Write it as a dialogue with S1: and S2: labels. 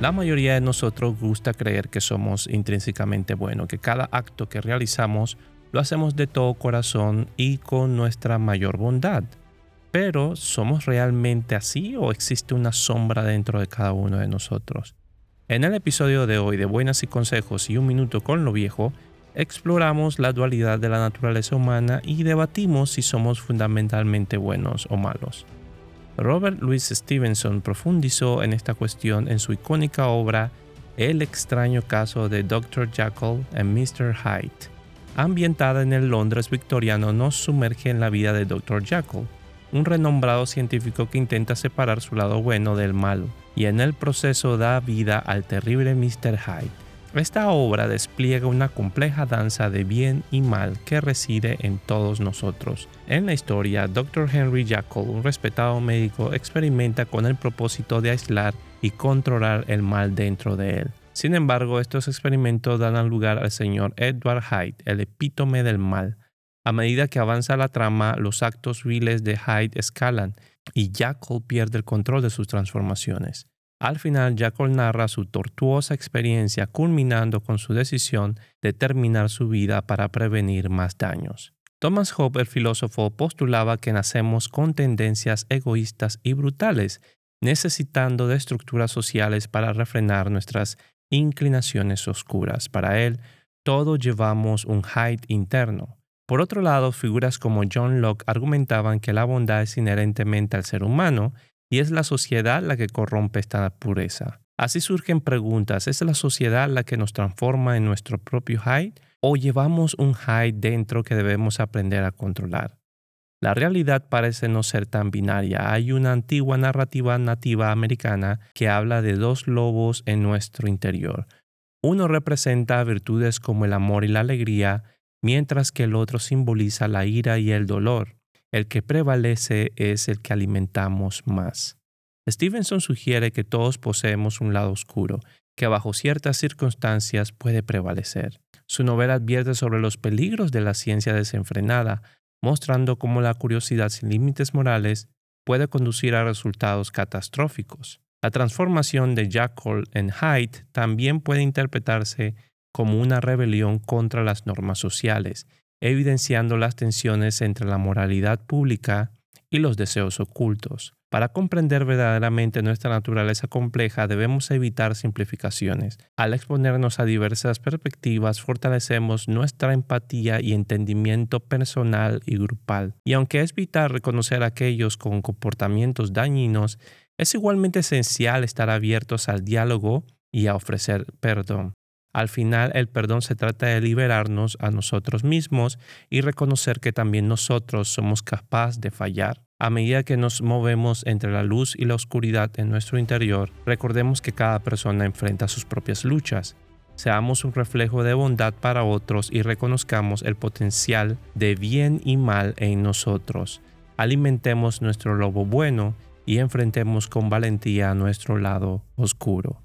S1: La mayoría de nosotros gusta creer que somos intrínsecamente buenos, que cada acto que realizamos lo hacemos de todo corazón y con nuestra mayor bondad. Pero, ¿somos realmente así o existe una sombra dentro de cada uno de nosotros? En el episodio de hoy de Buenas y Consejos y Un Minuto con lo Viejo, exploramos la dualidad de la naturaleza humana y debatimos si somos fundamentalmente buenos o malos. Robert Louis Stevenson profundizó en esta cuestión en su icónica obra El extraño caso de Dr. Jekyll y Mr. Hyde. Ambientada en el Londres victoriano, nos sumerge en la vida de Dr. Jekyll, un renombrado científico que intenta separar su lado bueno del malo, y en el proceso da vida al terrible Mr. Hyde esta obra despliega una compleja danza de bien y mal que reside en todos nosotros. En la historia, Dr. Henry Jekyll, un respetado médico, experimenta con el propósito de aislar y controlar el mal dentro de él. Sin embargo, estos experimentos dan lugar al señor Edward Hyde, el epítome del mal. A medida que avanza la trama, los actos viles de Hyde escalan y Jekyll pierde el control de sus transformaciones. Al final, Jackal narra su tortuosa experiencia culminando con su decisión de terminar su vida para prevenir más daños. Thomas Hobbes, el filósofo, postulaba que nacemos con tendencias egoístas y brutales, necesitando de estructuras sociales para refrenar nuestras inclinaciones oscuras. Para él, todos llevamos un Hyde interno. Por otro lado, figuras como John Locke argumentaban que la bondad es inherentemente al ser humano y es la sociedad la que corrompe esta pureza. Así surgen preguntas, ¿es la sociedad la que nos transforma en nuestro propio Hyde o llevamos un Hyde dentro que debemos aprender a controlar? La realidad parece no ser tan binaria. Hay una antigua narrativa nativa americana que habla de dos lobos en nuestro interior. Uno representa virtudes como el amor y la alegría, mientras que el otro simboliza la ira y el dolor. El que prevalece es el que alimentamos más. Stevenson sugiere que todos poseemos un lado oscuro, que bajo ciertas circunstancias puede prevalecer. Su novela advierte sobre los peligros de la ciencia desenfrenada, mostrando cómo la curiosidad sin límites morales puede conducir a resultados catastróficos. La transformación de Jekyll en Hyde también puede interpretarse como una rebelión contra las normas sociales evidenciando las tensiones entre la moralidad pública y los deseos ocultos. Para comprender verdaderamente nuestra naturaleza compleja debemos evitar simplificaciones. Al exponernos a diversas perspectivas fortalecemos nuestra empatía y entendimiento personal y grupal. Y aunque es vital reconocer a aquellos con comportamientos dañinos, es igualmente esencial estar abiertos al diálogo y a ofrecer perdón. Al final el perdón se trata de liberarnos a nosotros mismos y reconocer que también nosotros somos capaces de fallar. A medida que nos movemos entre la luz y la oscuridad en nuestro interior, recordemos que cada persona enfrenta sus propias luchas. Seamos un reflejo de bondad para otros y reconozcamos el potencial de bien y mal en nosotros. Alimentemos nuestro lobo bueno y enfrentemos con valentía nuestro lado oscuro.